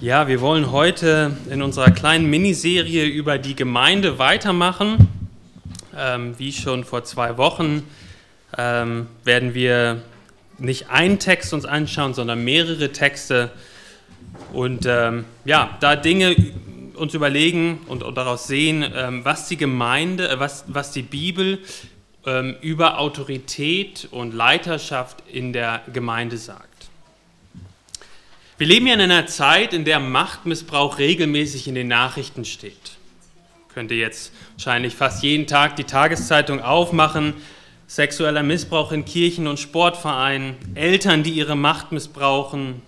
Ja, wir wollen heute in unserer kleinen Miniserie über die Gemeinde weitermachen. Ähm, wie schon vor zwei Wochen ähm, werden wir nicht einen Text uns anschauen, sondern mehrere Texte und ähm, ja, da Dinge uns überlegen und, und daraus sehen, ähm, was die Gemeinde, äh, was, was die Bibel ähm, über Autorität und Leiterschaft in der Gemeinde sagt. Wir leben ja in einer Zeit, in der Machtmissbrauch regelmäßig in den Nachrichten steht. Könnt ihr jetzt wahrscheinlich fast jeden Tag die Tageszeitung aufmachen. Sexueller Missbrauch in Kirchen und Sportvereinen, Eltern, die ihre Macht missbrauchen,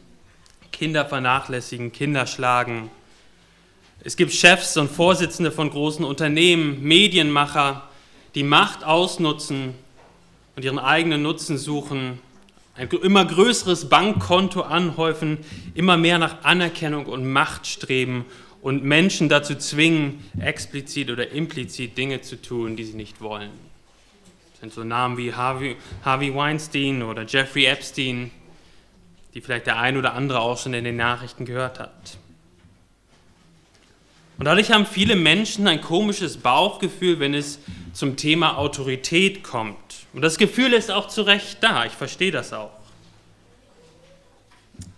Kinder vernachlässigen, Kinder schlagen. Es gibt Chefs und Vorsitzende von großen Unternehmen, Medienmacher, die Macht ausnutzen und ihren eigenen Nutzen suchen ein immer größeres Bankkonto anhäufen, immer mehr nach Anerkennung und Macht streben und Menschen dazu zwingen, explizit oder implizit Dinge zu tun, die sie nicht wollen. Das sind so Namen wie Harvey, Harvey Weinstein oder Jeffrey Epstein, die vielleicht der ein oder andere auch schon in den Nachrichten gehört hat. Und dadurch haben viele Menschen ein komisches Bauchgefühl, wenn es zum Thema Autorität kommt. Und das Gefühl ist auch zu Recht da, ich verstehe das auch.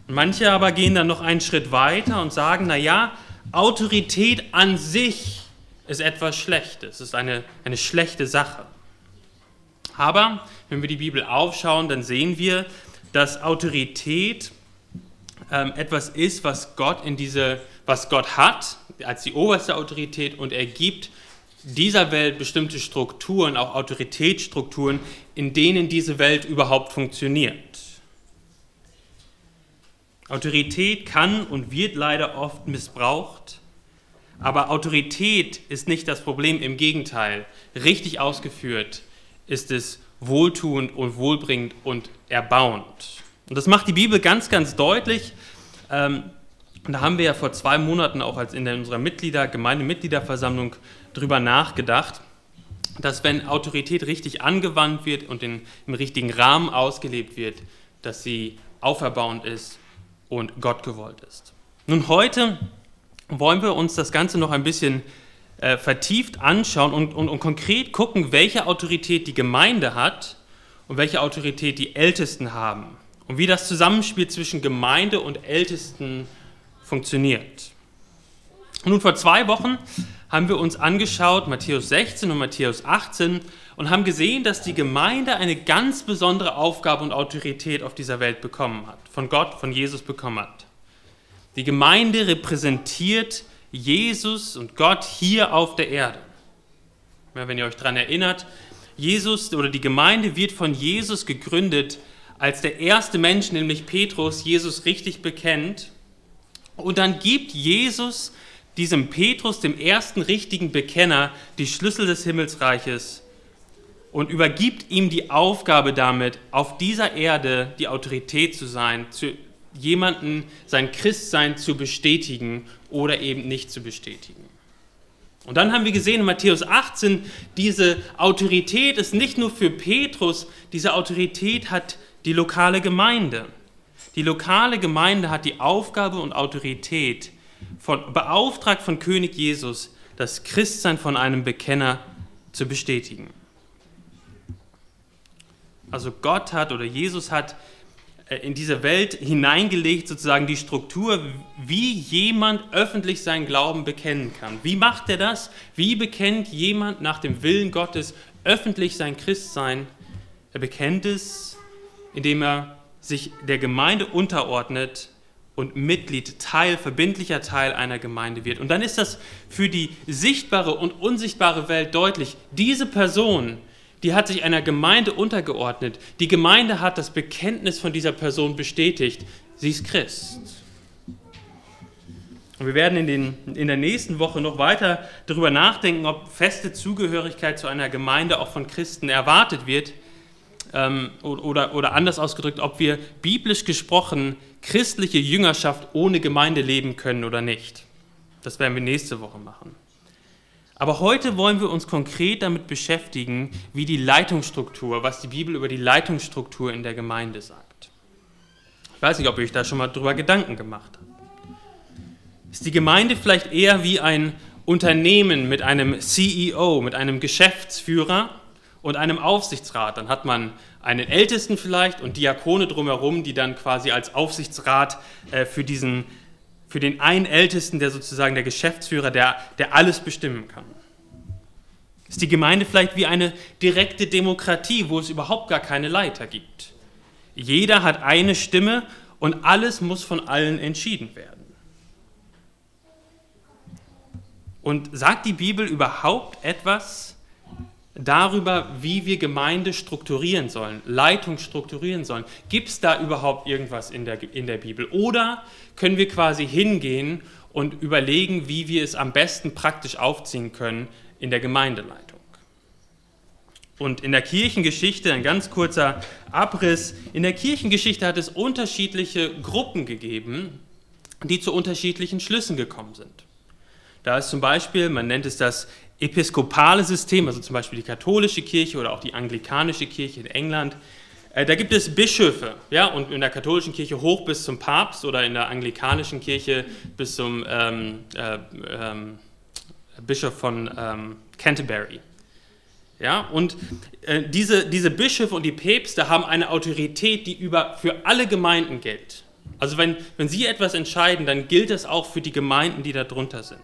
Manche aber gehen dann noch einen Schritt weiter und sagen, naja, Autorität an sich ist etwas Schlechtes, ist eine, eine schlechte Sache. Aber wenn wir die Bibel aufschauen, dann sehen wir, dass Autorität ähm, etwas ist, was Gott in diese, was Gott hat als die oberste Autorität und er gibt dieser Welt bestimmte Strukturen, auch Autoritätsstrukturen, in denen diese Welt überhaupt funktioniert. Autorität kann und wird leider oft missbraucht, aber Autorität ist nicht das Problem, im Gegenteil. Richtig ausgeführt ist es wohltuend und wohlbringend und erbauend. Und das macht die Bibel ganz, ganz deutlich. Ähm, da haben wir ja vor zwei Monaten auch als in unserer Mitglieder, Gemeindemitgliederversammlung darüber nachgedacht, dass wenn Autorität richtig angewandt wird und in, im richtigen Rahmen ausgelebt wird, dass sie auferbauend ist und Gott gewollt ist. Nun, heute wollen wir uns das Ganze noch ein bisschen äh, vertieft anschauen und, und, und konkret gucken, welche Autorität die Gemeinde hat und welche Autorität die Ältesten haben und wie das Zusammenspiel zwischen Gemeinde und Ältesten funktioniert. Nun, vor zwei Wochen haben wir uns angeschaut, Matthäus 16 und Matthäus 18, und haben gesehen, dass die Gemeinde eine ganz besondere Aufgabe und Autorität auf dieser Welt bekommen hat, von Gott, von Jesus bekommen hat. Die Gemeinde repräsentiert Jesus und Gott hier auf der Erde. Ja, wenn ihr euch daran erinnert, Jesus oder die Gemeinde wird von Jesus gegründet, als der erste Mensch, nämlich Petrus, Jesus richtig bekennt. Und dann gibt Jesus diesem Petrus, dem ersten richtigen Bekenner, die Schlüssel des Himmelsreiches und übergibt ihm die Aufgabe damit, auf dieser Erde die Autorität zu sein, zu jemanden sein Christsein zu bestätigen oder eben nicht zu bestätigen. Und dann haben wir gesehen in Matthäus 18, diese Autorität ist nicht nur für Petrus, diese Autorität hat die lokale Gemeinde. Die lokale Gemeinde hat die Aufgabe und Autorität, von, beauftragt von König Jesus, das Christsein von einem Bekenner zu bestätigen. Also Gott hat oder Jesus hat äh, in diese Welt hineingelegt, sozusagen die Struktur, wie jemand öffentlich seinen Glauben bekennen kann. Wie macht er das? Wie bekennt jemand nach dem Willen Gottes öffentlich sein Christsein? Er bekennt es, indem er sich der Gemeinde unterordnet und Mitglied, Teil, verbindlicher Teil einer Gemeinde wird. Und dann ist das für die sichtbare und unsichtbare Welt deutlich. Diese Person, die hat sich einer Gemeinde untergeordnet. Die Gemeinde hat das Bekenntnis von dieser Person bestätigt. Sie ist Christ. Und wir werden in, den, in der nächsten Woche noch weiter darüber nachdenken, ob feste Zugehörigkeit zu einer Gemeinde auch von Christen erwartet wird ähm, oder, oder anders ausgedrückt, ob wir biblisch gesprochen christliche Jüngerschaft ohne Gemeinde leben können oder nicht. Das werden wir nächste Woche machen. Aber heute wollen wir uns konkret damit beschäftigen, wie die Leitungsstruktur, was die Bibel über die Leitungsstruktur in der Gemeinde sagt. Ich weiß nicht, ob ihr euch da schon mal drüber Gedanken gemacht habt. Ist die Gemeinde vielleicht eher wie ein Unternehmen mit einem CEO, mit einem Geschäftsführer und einem Aufsichtsrat? Dann hat man einen Ältesten vielleicht und Diakone drumherum, die dann quasi als Aufsichtsrat äh, für, diesen, für den einen Ältesten, der sozusagen der Geschäftsführer, der, der alles bestimmen kann. Ist die Gemeinde vielleicht wie eine direkte Demokratie, wo es überhaupt gar keine Leiter gibt? Jeder hat eine Stimme und alles muss von allen entschieden werden. Und sagt die Bibel überhaupt etwas darüber, wie wir Gemeinde strukturieren sollen, Leitung strukturieren sollen? Gibt es da überhaupt irgendwas in der, in der Bibel? Oder können wir quasi hingehen und überlegen, wie wir es am besten praktisch aufziehen können in der Gemeindeleitung? Und in der Kirchengeschichte, ein ganz kurzer Abriss, in der Kirchengeschichte hat es unterschiedliche Gruppen gegeben, die zu unterschiedlichen Schlüssen gekommen sind. Da ist zum Beispiel, man nennt es das episkopale System, also zum Beispiel die katholische Kirche oder auch die anglikanische Kirche in England. Äh, da gibt es Bischöfe, ja, und in der katholischen Kirche hoch bis zum Papst oder in der anglikanischen Kirche bis zum ähm, äh, ähm, Bischof von ähm, Canterbury. Ja, und äh, diese, diese Bischöfe und die Päpste haben eine Autorität, die über, für alle Gemeinden gilt. Also wenn, wenn sie etwas entscheiden, dann gilt das auch für die Gemeinden, die darunter sind.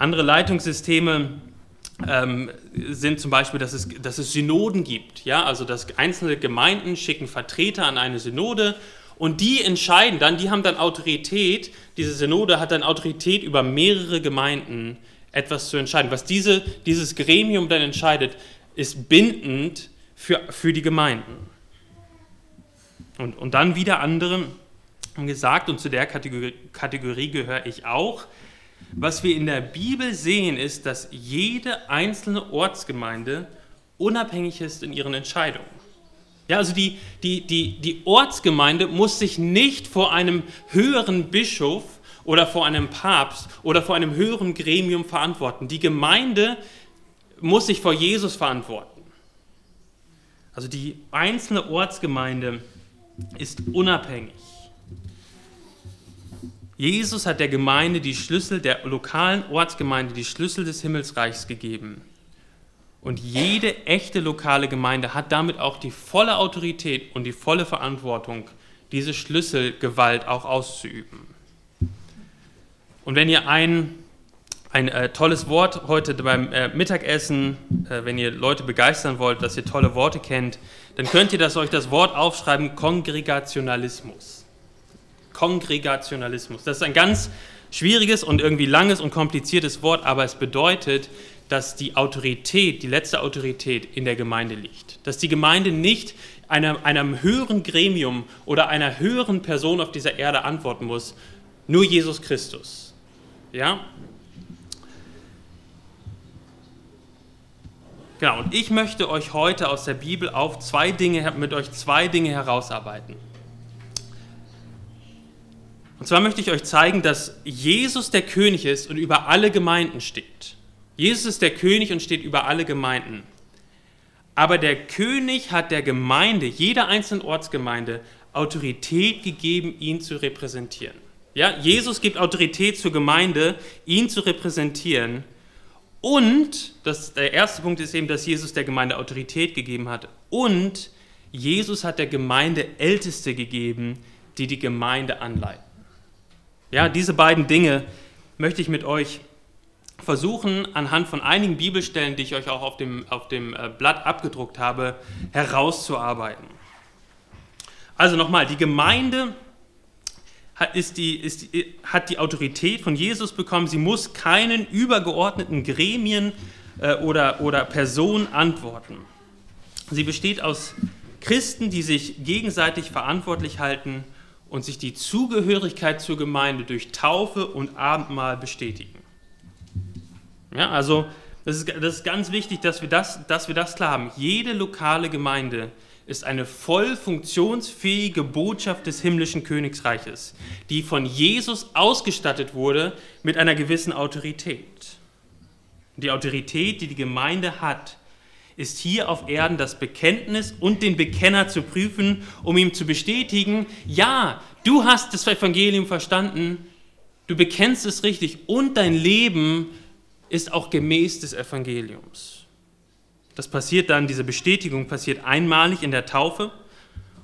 Andere Leitungssysteme ähm, sind zum Beispiel, dass es, dass es Synoden gibt. Ja? Also dass einzelne Gemeinden schicken Vertreter an eine Synode und die entscheiden dann, die haben dann Autorität, diese Synode hat dann Autorität über mehrere Gemeinden etwas zu entscheiden. Was diese, dieses Gremium dann entscheidet, ist bindend für, für die Gemeinden. Und, und dann wieder andere haben gesagt, und zu der Kategorie, Kategorie gehöre ich auch, was wir in der Bibel sehen, ist, dass jede einzelne Ortsgemeinde unabhängig ist in ihren Entscheidungen. Ja, also die, die, die, die Ortsgemeinde muss sich nicht vor einem höheren Bischof oder vor einem Papst oder vor einem höheren Gremium verantworten. Die Gemeinde muss sich vor Jesus verantworten. Also die einzelne Ortsgemeinde ist unabhängig. Jesus hat der Gemeinde die Schlüssel, der lokalen Ortsgemeinde die Schlüssel des Himmelsreichs gegeben. Und jede echte lokale Gemeinde hat damit auch die volle Autorität und die volle Verantwortung, diese Schlüsselgewalt auch auszuüben. Und wenn ihr ein, ein äh, tolles Wort heute beim äh, Mittagessen, äh, wenn ihr Leute begeistern wollt, dass ihr tolle Worte kennt, dann könnt ihr das, euch das Wort aufschreiben, Kongregationalismus. Kongregationalismus. Das ist ein ganz schwieriges und irgendwie langes und kompliziertes Wort, aber es bedeutet, dass die Autorität, die letzte Autorität in der Gemeinde liegt. Dass die Gemeinde nicht einem, einem höheren Gremium oder einer höheren Person auf dieser Erde antworten muss, nur Jesus Christus. Ja? Genau, und ich möchte euch heute aus der Bibel auf zwei Dinge, mit euch zwei Dinge herausarbeiten. Und zwar möchte ich euch zeigen, dass Jesus der König ist und über alle Gemeinden steht. Jesus ist der König und steht über alle Gemeinden. Aber der König hat der Gemeinde, jeder einzelnen Ortsgemeinde, Autorität gegeben, ihn zu repräsentieren. Ja, Jesus gibt Autorität zur Gemeinde, ihn zu repräsentieren. Und das, der erste Punkt ist eben, dass Jesus der Gemeinde Autorität gegeben hat. Und Jesus hat der Gemeinde Älteste gegeben, die die Gemeinde anleiten. Ja, diese beiden Dinge möchte ich mit euch versuchen, anhand von einigen Bibelstellen, die ich euch auch auf dem, auf dem äh, Blatt abgedruckt habe, herauszuarbeiten. Also nochmal, die Gemeinde hat, ist die, ist die, hat die Autorität von Jesus bekommen. Sie muss keinen übergeordneten Gremien äh, oder, oder Personen antworten. Sie besteht aus Christen, die sich gegenseitig verantwortlich halten und sich die Zugehörigkeit zur Gemeinde durch Taufe und Abendmahl bestätigen. Ja, also das ist, das ist ganz wichtig, dass wir das, dass wir das klar haben. Jede lokale Gemeinde ist eine voll funktionsfähige Botschaft des himmlischen Königsreiches, die von Jesus ausgestattet wurde mit einer gewissen Autorität. Die Autorität, die die Gemeinde hat, ist hier auf Erden das Bekenntnis und den Bekenner zu prüfen, um ihm zu bestätigen, ja, du hast das Evangelium verstanden, du bekennst es richtig und dein Leben ist auch gemäß des Evangeliums. Das passiert dann, diese Bestätigung passiert einmalig in der Taufe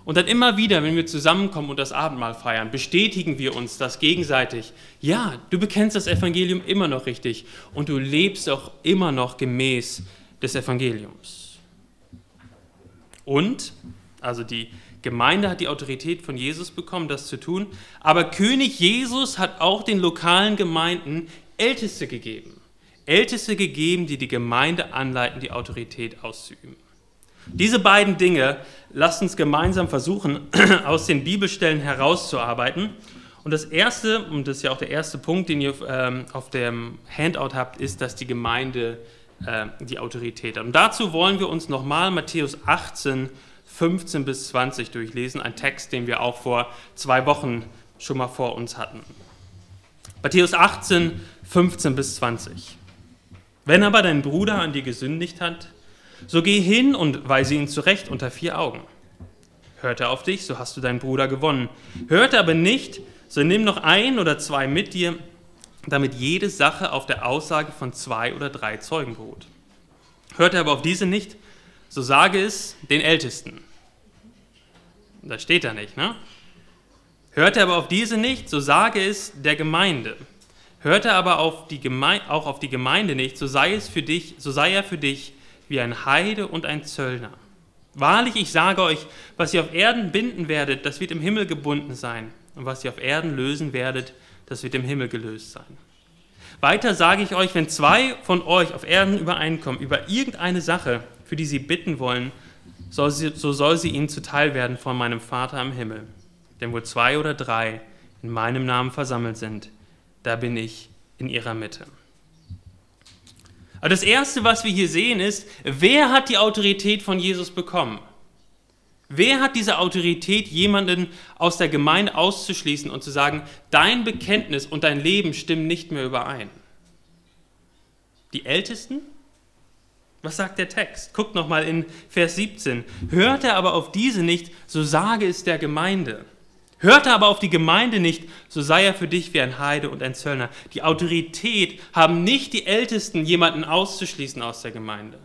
und dann immer wieder, wenn wir zusammenkommen und das Abendmahl feiern, bestätigen wir uns das gegenseitig. Ja, du bekennst das Evangelium immer noch richtig und du lebst auch immer noch gemäß des Evangeliums. Und, also die Gemeinde hat die Autorität von Jesus bekommen, das zu tun, aber König Jesus hat auch den lokalen Gemeinden Älteste gegeben. Älteste gegeben, die die Gemeinde anleiten, die Autorität auszuüben. Diese beiden Dinge lasst uns gemeinsam versuchen, aus den Bibelstellen herauszuarbeiten. Und das erste, und das ist ja auch der erste Punkt, den ihr ähm, auf dem Handout habt, ist, dass die Gemeinde äh, die Autorität. Und dazu wollen wir uns nochmal Matthäus 18, 15 bis 20 durchlesen, ein Text, den wir auch vor zwei Wochen schon mal vor uns hatten. Matthäus 18, 15 bis 20. Wenn aber dein Bruder an dir gesündigt hat, so geh hin und weise ihn zurecht unter vier Augen. Hört er auf dich, so hast du deinen Bruder gewonnen. Hört er aber nicht, so nimm noch ein oder zwei mit dir, damit jede Sache auf der Aussage von zwei oder drei Zeugen beruht. Hört er aber auf diese nicht, so sage es den Ältesten. Das steht da nicht, ne? Hört er aber auf diese nicht, so sage es der Gemeinde. Hört er aber auf die Gemeinde, auch auf die Gemeinde nicht, so sei, es für dich, so sei er für dich wie ein Heide und ein Zöllner. Wahrlich, ich sage euch, was ihr auf Erden binden werdet, das wird im Himmel gebunden sein. Und was ihr auf Erden lösen werdet, das wird im Himmel gelöst sein. Weiter sage ich euch, wenn zwei von euch auf Erden übereinkommen über irgendeine Sache, für die sie bitten wollen, so soll sie ihnen zuteil werden von meinem Vater im Himmel. Denn wo zwei oder drei in meinem Namen versammelt sind, da bin ich in ihrer Mitte. Aber das Erste, was wir hier sehen, ist, wer hat die Autorität von Jesus bekommen? Wer hat diese Autorität, jemanden aus der Gemeinde auszuschließen und zu sagen, dein Bekenntnis und dein Leben stimmen nicht mehr überein? Die Ältesten? Was sagt der Text? Guckt nochmal in Vers 17. Hört er aber auf diese nicht, so sage es der Gemeinde. Hörte aber auf die Gemeinde nicht, so sei er für dich wie ein Heide und ein Zöllner. Die Autorität haben nicht die Ältesten, jemanden auszuschließen aus der Gemeinde.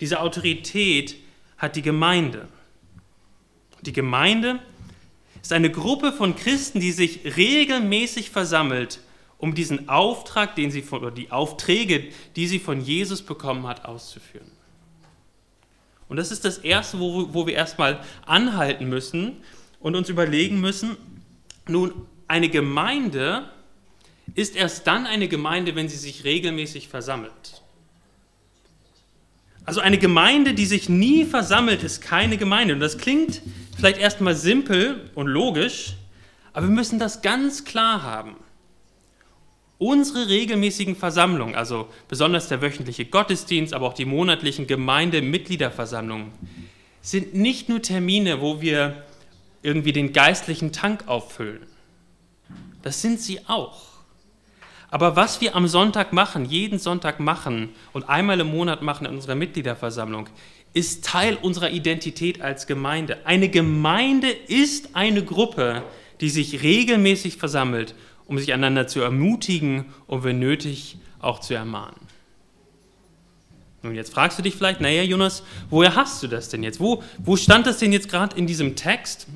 Diese Autorität hat die Gemeinde. Die Gemeinde ist eine Gruppe von Christen, die sich regelmäßig versammelt, um diesen Auftrag, den sie von, oder die Aufträge, die sie von Jesus bekommen hat, auszuführen. Und das ist das Erste, wo, wo wir erstmal anhalten müssen, und uns überlegen müssen, nun, eine Gemeinde ist erst dann eine Gemeinde, wenn sie sich regelmäßig versammelt. Also eine Gemeinde, die sich nie versammelt, ist keine Gemeinde. Und das klingt vielleicht erstmal simpel und logisch, aber wir müssen das ganz klar haben. Unsere regelmäßigen Versammlungen, also besonders der wöchentliche Gottesdienst, aber auch die monatlichen Gemeindemitgliederversammlungen, sind nicht nur Termine, wo wir irgendwie den geistlichen Tank auffüllen. Das sind sie auch. Aber was wir am Sonntag machen, jeden Sonntag machen und einmal im Monat machen in unserer Mitgliederversammlung, ist Teil unserer Identität als Gemeinde. Eine Gemeinde ist eine Gruppe, die sich regelmäßig versammelt, um sich einander zu ermutigen und wenn nötig auch zu ermahnen. Nun, jetzt fragst du dich vielleicht, naja, Jonas, woher hast du das denn jetzt? Wo, wo stand das denn jetzt gerade in diesem Text?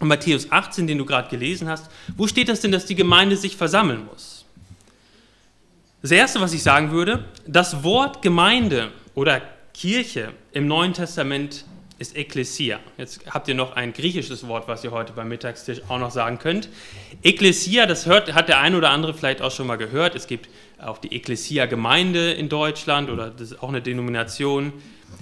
Und Matthäus 18, den du gerade gelesen hast, wo steht das denn, dass die Gemeinde sich versammeln muss? Das Erste, was ich sagen würde, das Wort Gemeinde oder Kirche im Neuen Testament ist Ekklesia. Jetzt habt ihr noch ein griechisches Wort, was ihr heute beim Mittagstisch auch noch sagen könnt. Ekklesia, das hört, hat der eine oder andere vielleicht auch schon mal gehört. Es gibt auch die Ekklesia-Gemeinde in Deutschland oder das ist auch eine Denomination.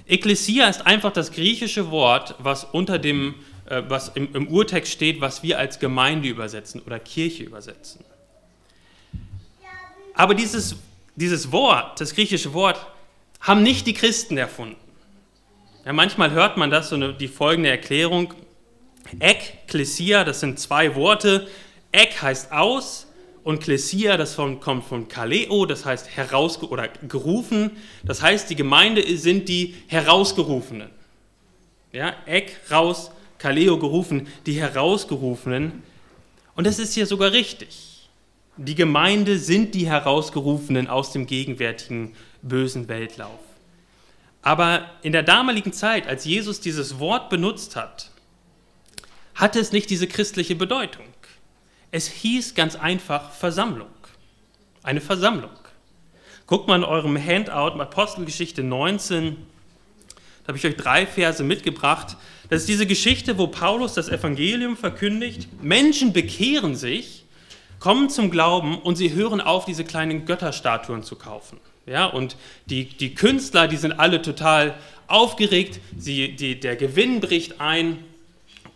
Ekklesia ist einfach das griechische Wort, was unter dem äh, was im, im Urtext steht, was wir als Gemeinde übersetzen oder Kirche übersetzen. Aber dieses, dieses Wort, das griechische Wort, haben nicht die Christen erfunden. Ja, manchmal hört man das, so eine, die folgende Erklärung. Ek, Klesia, das sind zwei Worte. Ek heißt aus und Klesia, das von, kommt von Kaleo, das heißt heraus oder gerufen. Das heißt, die Gemeinde sind die Herausgerufenen. Ja, Ek, raus, Kaleo gerufen, die Herausgerufenen. Und das ist hier sogar richtig. Die Gemeinde sind die Herausgerufenen aus dem gegenwärtigen bösen Weltlauf. Aber in der damaligen Zeit, als Jesus dieses Wort benutzt hat, hatte es nicht diese christliche Bedeutung. Es hieß ganz einfach Versammlung. Eine Versammlung. Guckt mal in eurem Handout, Apostelgeschichte 19, da habe ich euch drei Verse mitgebracht. Das ist diese Geschichte, wo Paulus das Evangelium verkündigt. Menschen bekehren sich, kommen zum Glauben und sie hören auf, diese kleinen Götterstatuen zu kaufen. Ja, und die, die Künstler, die sind alle total aufgeregt, sie, die, der Gewinn bricht ein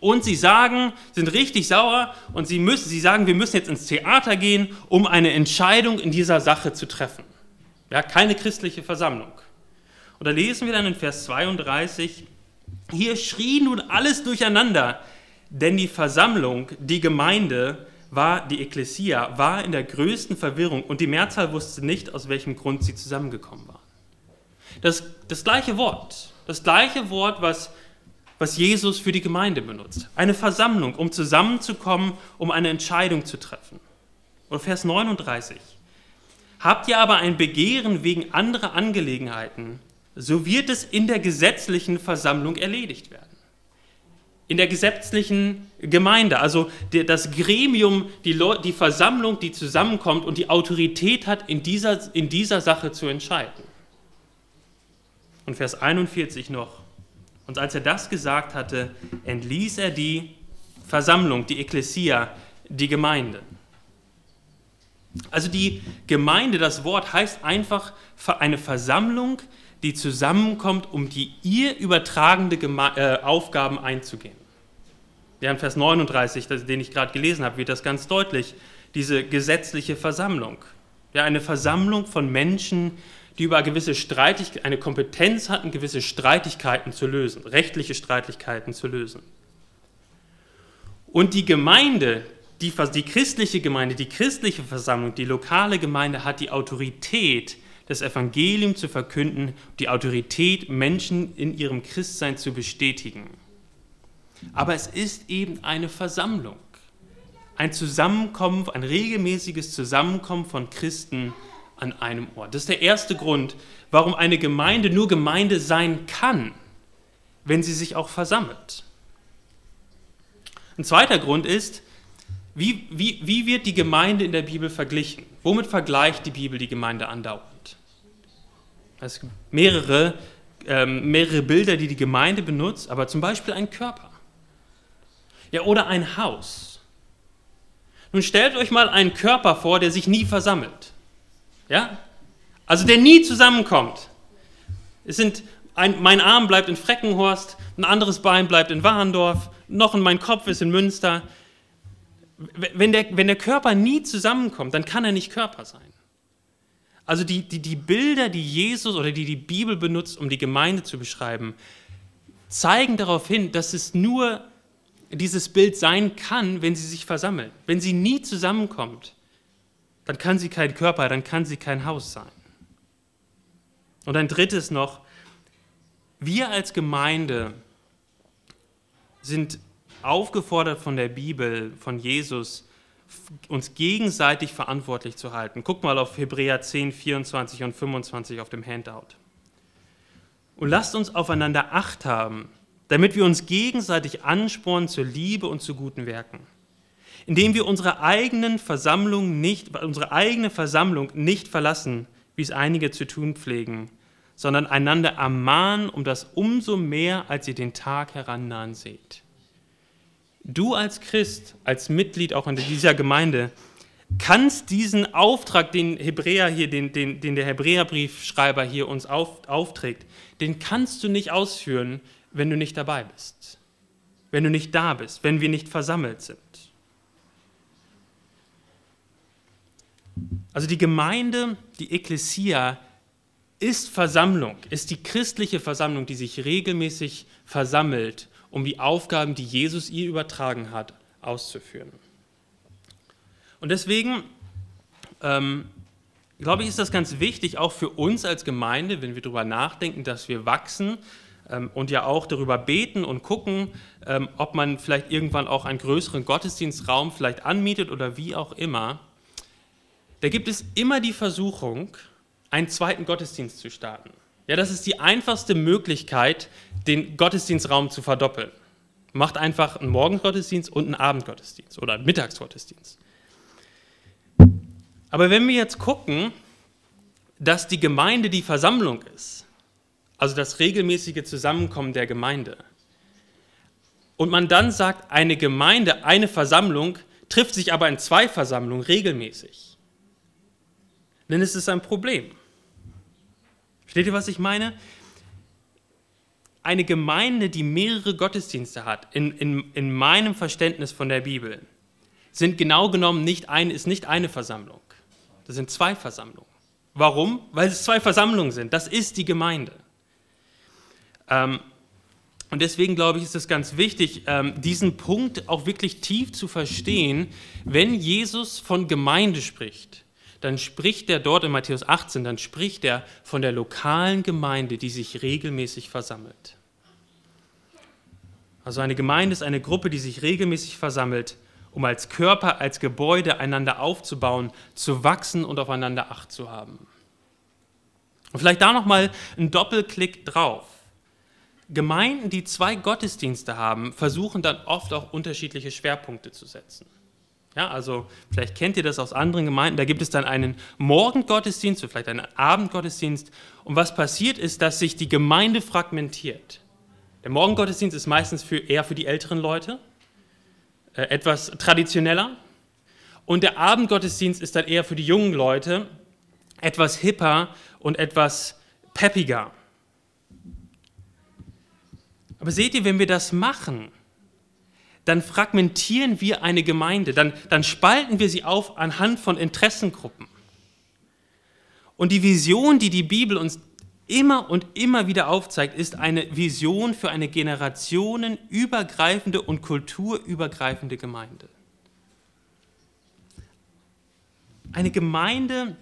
und sie sagen, sind richtig sauer und sie, müssen, sie sagen, wir müssen jetzt ins Theater gehen, um eine Entscheidung in dieser Sache zu treffen. Ja, keine christliche Versammlung. Und da lesen wir dann in Vers 32, hier schrie nun alles durcheinander, denn die Versammlung, die Gemeinde, war die Ekklesia, war in der größten Verwirrung und die Mehrzahl wusste nicht, aus welchem Grund sie zusammengekommen waren. Das, das gleiche Wort, das gleiche Wort, was, was Jesus für die Gemeinde benutzt. Eine Versammlung, um zusammenzukommen, um eine Entscheidung zu treffen. Und Vers 39. Habt ihr aber ein Begehren wegen anderer Angelegenheiten, so wird es in der gesetzlichen Versammlung erledigt werden in der gesetzlichen Gemeinde, also das Gremium, die, Versammlung, die zusammenkommt und die Autorität hat, in dieser, in dieser Sache zu entscheiden. Und Vers 41 noch. Und als er das gesagt hatte, entließ er die Versammlung, die Ekklesia, die Gemeinde. Also die Gemeinde, das Wort heißt einfach eine Versammlung, die zusammenkommt, um die ihr übertragende Geme äh, Aufgaben einzugehen. Ja, in Vers 39, den ich gerade gelesen habe, wird das ganz deutlich, diese gesetzliche Versammlung. Ja, eine Versammlung von Menschen, die über gewisse Streitigkeiten, eine Kompetenz hatten, gewisse Streitigkeiten zu lösen, rechtliche Streitigkeiten zu lösen. Und die Gemeinde, die, die christliche Gemeinde, die christliche Versammlung, die lokale Gemeinde hat die Autorität, das Evangelium zu verkünden, die Autorität, Menschen in ihrem Christsein zu bestätigen. Aber es ist eben eine Versammlung, ein Zusammenkommen, ein regelmäßiges Zusammenkommen von Christen an einem Ort. Das ist der erste Grund, warum eine Gemeinde nur Gemeinde sein kann, wenn sie sich auch versammelt. Ein zweiter Grund ist, wie, wie, wie wird die Gemeinde in der Bibel verglichen? Womit vergleicht die Bibel die Gemeinde andauernd? Es gibt mehrere, ähm, mehrere Bilder, die die Gemeinde benutzt, aber zum Beispiel ein Körper. Ja, oder ein Haus. Nun stellt euch mal einen Körper vor, der sich nie versammelt. Ja? Also der nie zusammenkommt. Es sind ein, mein Arm bleibt in Freckenhorst, ein anderes Bein bleibt in Warendorf, noch in mein Kopf ist in Münster. Wenn der, wenn der Körper nie zusammenkommt, dann kann er nicht Körper sein. Also die, die, die Bilder, die Jesus oder die die Bibel benutzt, um die Gemeinde zu beschreiben, zeigen darauf hin, dass es nur dieses Bild sein kann, wenn sie sich versammelt. Wenn sie nie zusammenkommt, dann kann sie kein Körper, dann kann sie kein Haus sein. Und ein drittes noch, wir als Gemeinde sind aufgefordert von der Bibel, von Jesus, uns gegenseitig verantwortlich zu halten. Guck mal auf Hebräer 10, 24 und 25 auf dem Handout. Und lasst uns aufeinander Acht haben, damit wir uns gegenseitig anspornen zur Liebe und zu guten Werken. Indem wir unsere, eigenen Versammlung nicht, unsere eigene Versammlung nicht verlassen, wie es einige zu tun pflegen, sondern einander ermahnen, um das umso mehr, als ihr den Tag herannahen seht. Du als Christ, als Mitglied auch in dieser Gemeinde, kannst diesen Auftrag, den Hebräer hier, den, den, den der Hebräerbriefschreiber hier uns auf, aufträgt, den kannst du nicht ausführen, wenn du nicht dabei bist, wenn du nicht da bist, wenn wir nicht versammelt sind. Also die Gemeinde, die Ekklesia, ist Versammlung, ist die christliche Versammlung, die sich regelmäßig versammelt, um die Aufgaben, die Jesus ihr übertragen hat, auszuführen. Und deswegen ähm, glaube ich, ist das ganz wichtig, auch für uns als Gemeinde, wenn wir darüber nachdenken, dass wir wachsen, ähm, und ja auch darüber beten und gucken, ähm, ob man vielleicht irgendwann auch einen größeren Gottesdienstraum vielleicht anmietet oder wie auch immer, da gibt es immer die Versuchung, einen zweiten Gottesdienst zu starten. Ja, das ist die einfachste Möglichkeit, den Gottesdienstraum zu verdoppeln. Macht einfach einen Morgengottesdienst und einen Abendgottesdienst oder einen Mittagsgottesdienst. Aber wenn wir jetzt gucken, dass die Gemeinde die Versammlung ist, also das regelmäßige Zusammenkommen der Gemeinde, und man dann sagt, eine Gemeinde, eine Versammlung trifft sich aber in zwei Versammlungen regelmäßig, dann ist es ein Problem. Versteht ihr, was ich meine? Eine Gemeinde, die mehrere Gottesdienste hat, in, in, in meinem Verständnis von der Bibel, sind genau genommen nicht ein, ist nicht eine Versammlung. Das sind zwei Versammlungen. Warum? Weil es zwei Versammlungen sind. Das ist die Gemeinde. Ähm, und deswegen glaube ich, ist es ganz wichtig, ähm, diesen Punkt auch wirklich tief zu verstehen. Wenn Jesus von Gemeinde spricht, dann spricht er dort in Matthäus 18, dann spricht er von der lokalen Gemeinde, die sich regelmäßig versammelt. Also eine Gemeinde ist eine Gruppe, die sich regelmäßig versammelt, um als Körper, als Gebäude einander aufzubauen, zu wachsen und aufeinander Acht zu haben. Und vielleicht da nochmal ein Doppelklick drauf. Gemeinden, die zwei Gottesdienste haben, versuchen dann oft auch unterschiedliche Schwerpunkte zu setzen. Ja, also vielleicht kennt ihr das aus anderen Gemeinden, da gibt es dann einen Morgengottesdienst oder vielleicht einen Abendgottesdienst. Und was passiert ist, dass sich die Gemeinde fragmentiert. Der Morgengottesdienst ist meistens für, eher für die älteren Leute, äh, etwas traditioneller. Und der Abendgottesdienst ist dann eher für die jungen Leute, etwas hipper und etwas peppiger. Aber seht ihr, wenn wir das machen, dann fragmentieren wir eine Gemeinde, dann, dann spalten wir sie auf anhand von Interessengruppen. Und die Vision, die die Bibel uns immer und immer wieder aufzeigt, ist eine Vision für eine generationenübergreifende und kulturübergreifende Gemeinde. Eine Gemeinde,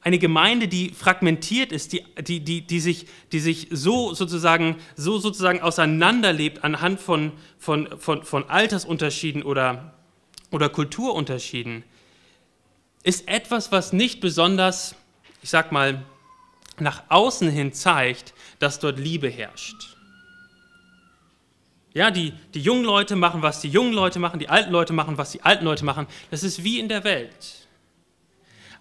eine Gemeinde, die fragmentiert ist, die, die, die, die, sich, die sich so sozusagen, so sozusagen auseinanderlebt anhand von, von, von, von Altersunterschieden oder, oder Kulturunterschieden, ist etwas, was nicht besonders, ich sag mal, nach außen hin zeigt, dass dort Liebe herrscht. Ja, die, die jungen Leute machen, was die jungen Leute machen, die alten Leute machen, was die alten Leute machen. Das ist wie in der Welt.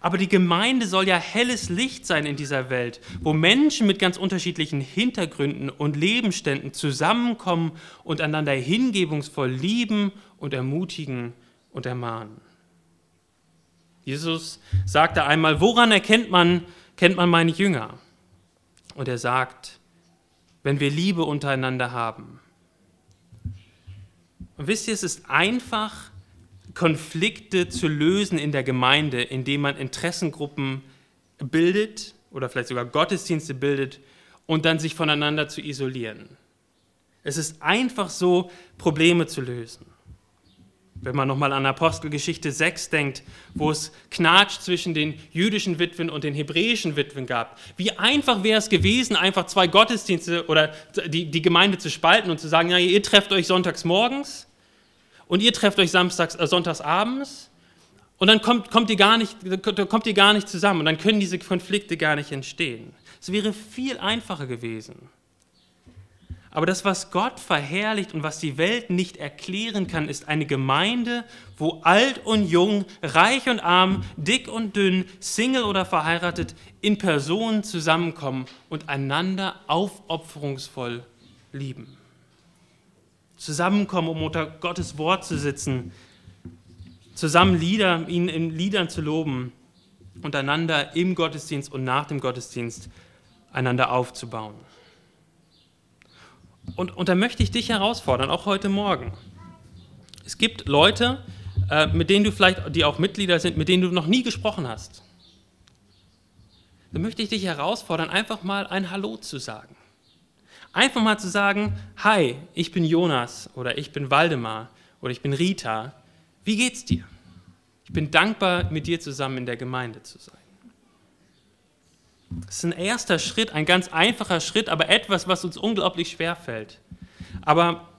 Aber die Gemeinde soll ja helles Licht sein in dieser Welt, wo Menschen mit ganz unterschiedlichen Hintergründen und Lebensständen zusammenkommen und einander hingebungsvoll lieben und ermutigen und ermahnen. Jesus sagte einmal, woran erkennt man, kennt man meine Jünger? Und er sagt, wenn wir Liebe untereinander haben. Und wisst ihr, es ist einfach, Konflikte zu lösen in der Gemeinde, indem man Interessengruppen bildet oder vielleicht sogar Gottesdienste bildet und dann sich voneinander zu isolieren. Es ist einfach so, Probleme zu lösen. Wenn man nochmal an Apostelgeschichte 6 denkt, wo es Knatsch zwischen den jüdischen Witwen und den hebräischen Witwen gab. Wie einfach wäre es gewesen, einfach zwei Gottesdienste oder die, die Gemeinde zu spalten und zu sagen, ja, ihr trefft euch sonntags morgens und ihr trefft euch samstags, äh, sonntags abends und dann kommt, kommt, ihr gar nicht, kommt ihr gar nicht zusammen und dann können diese Konflikte gar nicht entstehen. Es wäre viel einfacher gewesen. Aber das, was Gott verherrlicht und was die Welt nicht erklären kann, ist eine Gemeinde, wo alt und jung, reich und arm, dick und dünn, Single oder verheiratet in Personen zusammenkommen und einander aufopferungsvoll lieben zusammenkommen, um unter Gottes Wort zu sitzen, zusammen Lieder, ihn in Liedern zu loben und einander im Gottesdienst und nach dem Gottesdienst einander aufzubauen. Und, und da möchte ich dich herausfordern, auch heute Morgen. Es gibt Leute, äh, mit denen du vielleicht, die auch Mitglieder sind, mit denen du noch nie gesprochen hast. Da möchte ich dich herausfordern, einfach mal ein Hallo zu sagen. Einfach mal zu sagen, hi, ich bin Jonas oder ich bin Waldemar oder ich bin Rita. Wie geht's dir? Ich bin dankbar, mit dir zusammen in der Gemeinde zu sein. Das ist ein erster Schritt, ein ganz einfacher Schritt, aber etwas, was uns unglaublich schwer fällt. Aber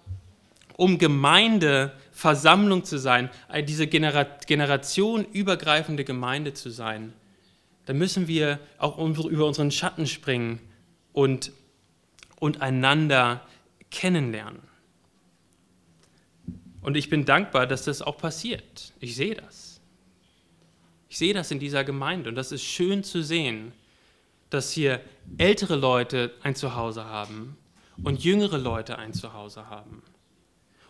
um Gemeinde Versammlung zu sein, diese Genera generationenübergreifende Gemeinde zu sein, dann müssen wir auch über unseren Schatten springen und, und einander kennenlernen. Und ich bin dankbar, dass das auch passiert. Ich sehe das. Ich sehe das in dieser Gemeinde und das ist schön zu sehen, dass hier ältere Leute ein Zuhause haben und jüngere Leute ein Zuhause haben.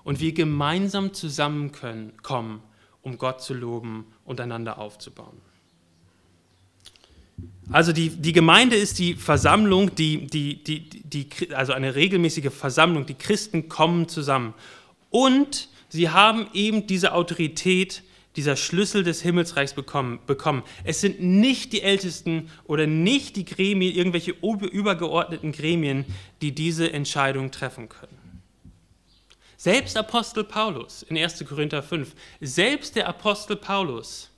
Und wir gemeinsam zusammenkommen, um Gott zu loben und einander aufzubauen. Also die, die Gemeinde ist die Versammlung, die, die, die, die, also eine regelmäßige Versammlung. Die Christen kommen zusammen. Und sie haben eben diese Autorität, dieser Schlüssel des Himmelsreichs bekommen, bekommen. Es sind nicht die Ältesten oder nicht die Gremien, irgendwelche übergeordneten Gremien, die diese Entscheidung treffen können. Selbst Apostel Paulus in 1. Korinther 5, selbst der Apostel Paulus,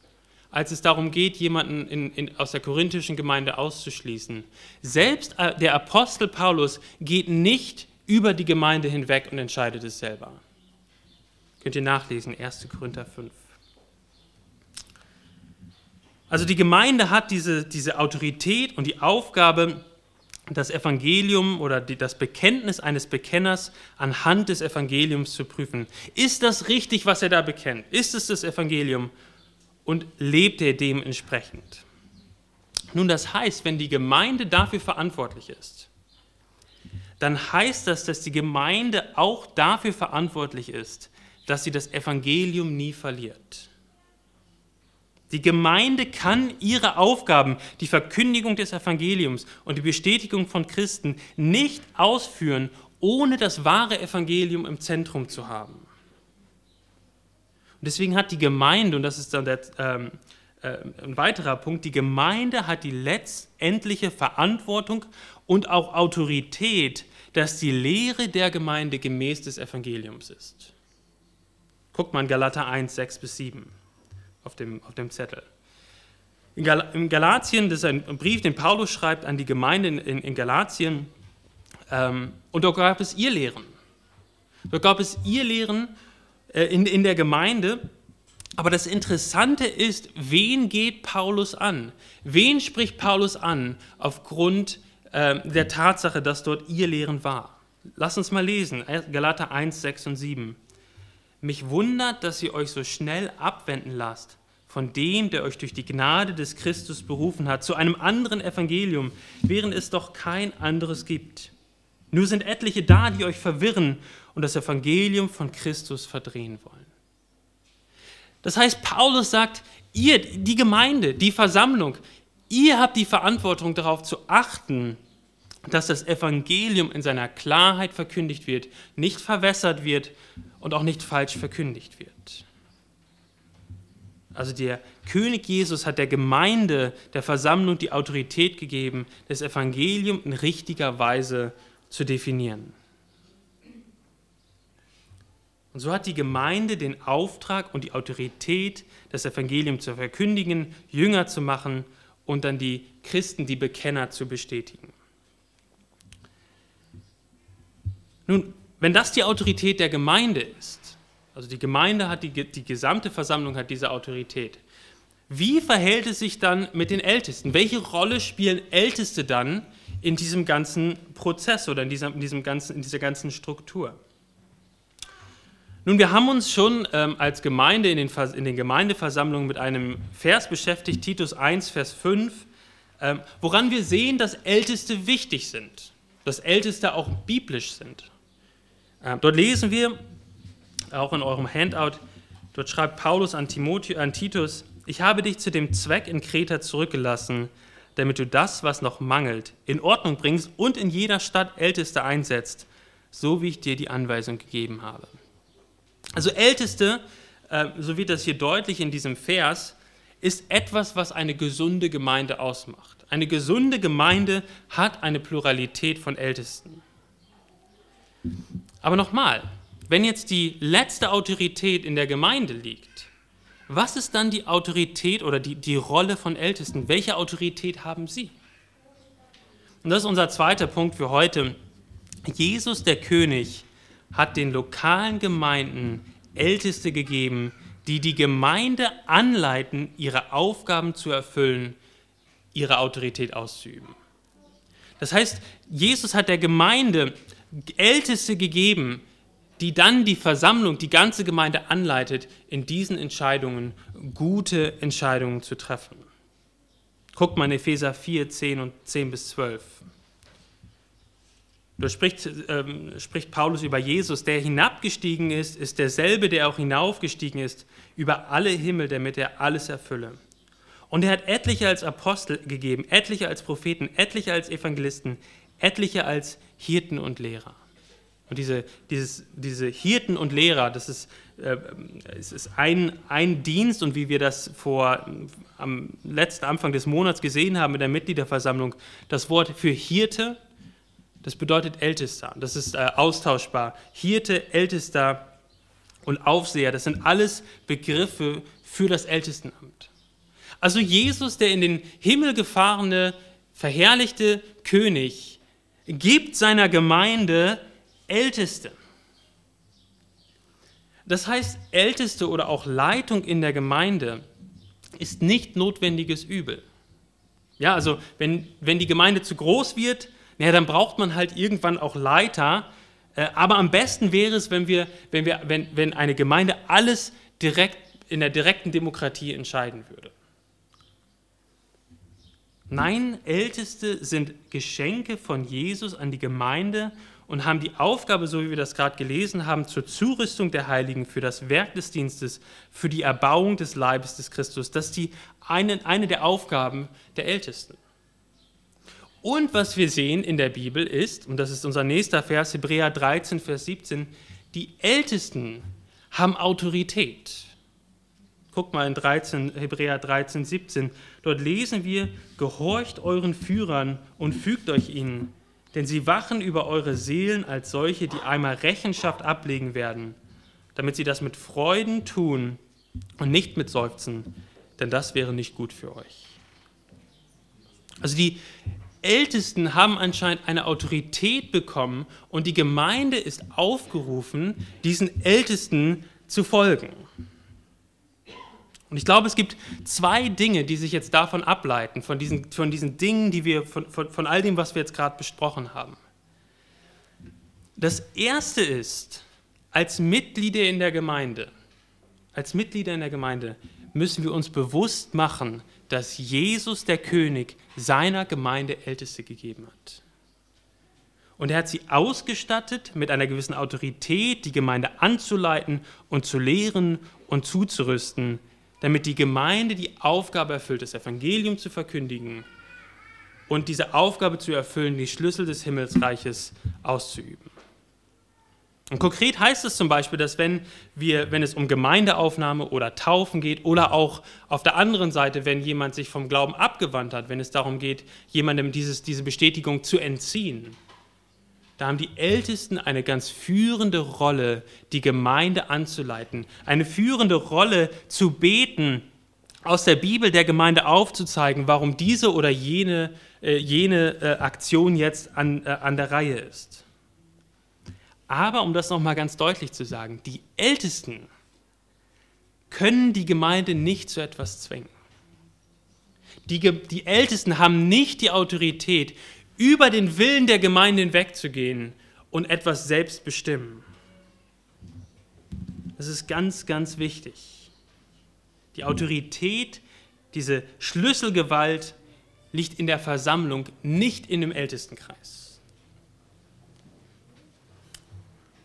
als es darum geht, jemanden in, in, aus der korinthischen Gemeinde auszuschließen, selbst äh, der Apostel Paulus geht nicht über die Gemeinde hinweg und entscheidet es selber. Könnt ihr nachlesen, 1. Korinther 5. Also die Gemeinde hat diese, diese Autorität und die Aufgabe, das Evangelium oder die, das Bekenntnis eines Bekenners anhand des Evangeliums zu prüfen. Ist das richtig, was er da bekennt? Ist es das Evangelium? Und lebt er dementsprechend? Nun, das heißt, wenn die Gemeinde dafür verantwortlich ist, dann heißt das, dass die Gemeinde auch dafür verantwortlich ist, dass sie das Evangelium nie verliert. Die Gemeinde kann ihre Aufgaben, die Verkündigung des Evangeliums und die Bestätigung von Christen nicht ausführen, ohne das wahre Evangelium im Zentrum zu haben. Und deswegen hat die Gemeinde, und das ist dann der, ähm, äh, ein weiterer Punkt, die Gemeinde hat die letztendliche Verantwortung und auch Autorität, dass die Lehre der Gemeinde gemäß des Evangeliums ist. Guckt mal in Galater 1, 6 bis 7 auf dem, auf dem Zettel. In, Gal in Galatien, das ist ein Brief, den Paulus schreibt an die Gemeinde in, in, Galatien, ähm, und dort gab es ihr Lehren. Dort gab es ihr Lehren äh, in, in der Gemeinde, aber das Interessante ist, wen geht Paulus an? Wen spricht Paulus an aufgrund äh, der Tatsache, dass dort ihr Lehren war? Lass uns mal lesen, Galater 1, 6 und 7. Mich wundert, dass ihr euch so schnell abwenden lasst von dem, der euch durch die Gnade des Christus berufen hat, zu einem anderen Evangelium, während es doch kein anderes gibt. Nur sind etliche da, die euch verwirren und das Evangelium von Christus verdrehen wollen. Das heißt, Paulus sagt, ihr, die Gemeinde, die Versammlung, ihr habt die Verantwortung darauf zu achten, dass das Evangelium in seiner Klarheit verkündigt wird, nicht verwässert wird und auch nicht falsch verkündigt wird. Also der König Jesus hat der Gemeinde, der Versammlung die Autorität gegeben, das Evangelium in richtiger Weise zu definieren. Und so hat die Gemeinde den Auftrag und die Autorität, das Evangelium zu verkündigen, Jünger zu machen und dann die Christen, die Bekenner zu bestätigen. Nun, wenn das die Autorität der Gemeinde ist, also die Gemeinde hat die, die gesamte Versammlung hat diese Autorität, wie verhält es sich dann mit den Ältesten? Welche Rolle spielen Älteste dann in diesem ganzen Prozess oder in, dieser, in, diesem ganzen, in dieser ganzen Struktur? Nun, wir haben uns schon ähm, als Gemeinde in den, in den, Gemeindeversammlungen mit einem Vers beschäftigt, Titus 1, Vers 5, ähm, woran wir sehen, dass Älteste wichtig sind, dass Älteste auch biblisch sind. Ähm, dort lesen wir, auch in eurem Handout, dort schreibt Paulus an, Timotheus, an Titus, ich habe dich zu dem Zweck in Kreta zurückgelassen, damit du das, was noch mangelt, in Ordnung bringst und in jeder Stadt Älteste einsetzt, so wie ich dir die Anweisung gegeben habe. Also Älteste, äh, so wird das hier deutlich in diesem Vers, ist etwas, was eine gesunde Gemeinde ausmacht. Eine gesunde Gemeinde hat eine Pluralität von Ältesten. Aber nochmal, wenn jetzt die letzte Autorität in der Gemeinde liegt, was ist dann die Autorität oder die, die Rolle von Ältesten? Welche Autorität haben sie? Und das ist unser zweiter Punkt für heute. Jesus, der König, hat den lokalen Gemeinden Älteste gegeben, die die Gemeinde anleiten, ihre Aufgaben zu erfüllen, ihre Autorität auszuüben. Das heißt, Jesus hat der Gemeinde Älteste gegeben, die dann die Versammlung, die ganze Gemeinde anleitet, in diesen Entscheidungen gute Entscheidungen zu treffen. Guckt mal in Epheser 4, 10 und 10 bis 12. Da spricht, ähm, spricht Paulus über Jesus, der hinabgestiegen ist, ist derselbe, der auch hinaufgestiegen ist über alle Himmel, damit er alles erfülle. Und er hat etliche als Apostel gegeben, etliche als Propheten, etliche als Evangelisten, etliche als Hirten und Lehrer. Und diese, dieses, diese Hirten und Lehrer, das ist, äh, es ist ein, ein Dienst und wie wir das vor, am letzten Anfang des Monats gesehen haben in der Mitgliederversammlung, das Wort für Hirte, das bedeutet Ältester. Das ist äh, austauschbar. Hirte, Ältester und Aufseher, das sind alles Begriffe für das Ältestenamt. Also Jesus, der in den Himmel gefahrene, verherrlichte König, gibt seiner Gemeinde Älteste. Das heißt, Älteste oder auch Leitung in der Gemeinde ist nicht notwendiges Übel. Ja, also wenn, wenn die Gemeinde zu groß wird, ja, dann braucht man halt irgendwann auch Leiter. Äh, aber am besten wäre es, wenn, wir, wenn, wir, wenn, wenn eine Gemeinde alles direkt in der direkten Demokratie entscheiden würde. Nein, Älteste sind Geschenke von Jesus an die Gemeinde und haben die Aufgabe, so wie wir das gerade gelesen haben, zur Zurüstung der Heiligen für das Werk des Dienstes, für die Erbauung des Leibes des Christus. Das ist die eine, eine der Aufgaben der Ältesten. Und was wir sehen in der Bibel ist, und das ist unser nächster Vers, Hebräer 13, Vers 17, die Ältesten haben Autorität. Guckt mal in 13, Hebräer 13, 17. Dort lesen wir, gehorcht euren Führern und fügt euch ihnen denn sie wachen über eure Seelen als solche, die einmal Rechenschaft ablegen werden, damit sie das mit Freuden tun und nicht mit Seufzen, denn das wäre nicht gut für euch. Also die Ältesten haben anscheinend eine Autorität bekommen und die Gemeinde ist aufgerufen, diesen Ältesten zu folgen. Und ich glaube, es gibt zwei Dinge, die sich jetzt davon ableiten, von diesen, von diesen Dingen, die wir, von, von, von all dem, was wir jetzt gerade besprochen haben. Das erste ist, als Mitglieder in der Gemeinde, als Mitglieder in der Gemeinde müssen wir uns bewusst machen, dass Jesus, der König, seiner Gemeinde Älteste gegeben hat. Und er hat sie ausgestattet mit einer gewissen Autorität, die Gemeinde anzuleiten und zu lehren und zuzurüsten, damit die Gemeinde die Aufgabe erfüllt, das Evangelium zu verkündigen und diese Aufgabe zu erfüllen, die Schlüssel des Himmelsreiches auszuüben. Und konkret heißt es zum Beispiel, dass wenn, wir, wenn es um Gemeindeaufnahme oder Taufen geht oder auch auf der anderen Seite, wenn jemand sich vom Glauben abgewandt hat, wenn es darum geht, jemandem dieses, diese Bestätigung zu entziehen, da haben die Ältesten eine ganz führende Rolle, die Gemeinde anzuleiten, eine führende Rolle zu beten, aus der Bibel der Gemeinde aufzuzeigen, warum diese oder jene, äh, jene äh, Aktion jetzt an, äh, an der Reihe ist. Aber um das nochmal ganz deutlich zu sagen, die Ältesten können die Gemeinde nicht zu etwas zwingen. Die, die Ältesten haben nicht die Autorität, über den Willen der Gemeinde hinwegzugehen und etwas selbst bestimmen. Das ist ganz, ganz wichtig. Die Autorität, diese Schlüsselgewalt liegt in der Versammlung, nicht in dem Ältestenkreis.